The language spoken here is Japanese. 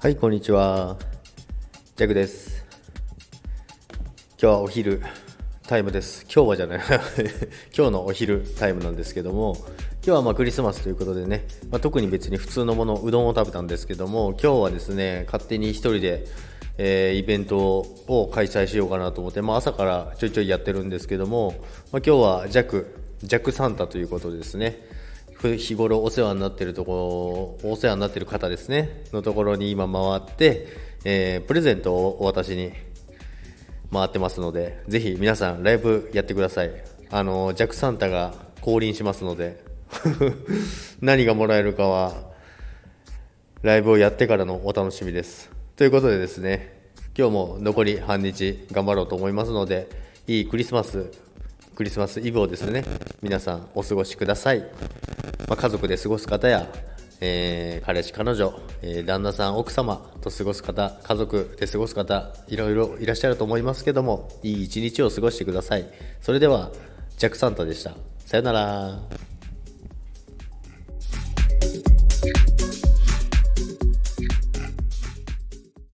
はい、こんにちは。ジャグです。今日はお昼タイムです。今日はじゃない。今日のお昼タイムなんですけども、今日はまあクリスマスということでね、まあ、特に別に普通のもの、うどんを食べたんですけども、今日はですね、勝手に一人で、えーイベントを開催しようかなと思って、まあ、朝からちょいちょいやってるんですけども、まあ、今日はジャク、ジャクサンタということですね、日頃お世話になってるところ、お世話になってる方ですね、のところに今回って、えープレゼントをお渡しに回ってますので、ぜひ皆さんライブやってください。あの、ジャックサンタが降臨しますので、何がもらえるかは、ライブをやってからのお楽しみです。ということでですね、今日も残り半日頑張ろうと思いますので、いいクリスマス、クリスマスイブをですね、皆さんお過ごしください。まあ、家族で過ごす方や、えー彼氏、彼女、えー旦那さん、奥様と過ごす方、家族で過ごす方、いろいろいらっしゃると思いますけども、いい一日を過ごしてください。それでは、ジャックサンタでした。さよなら。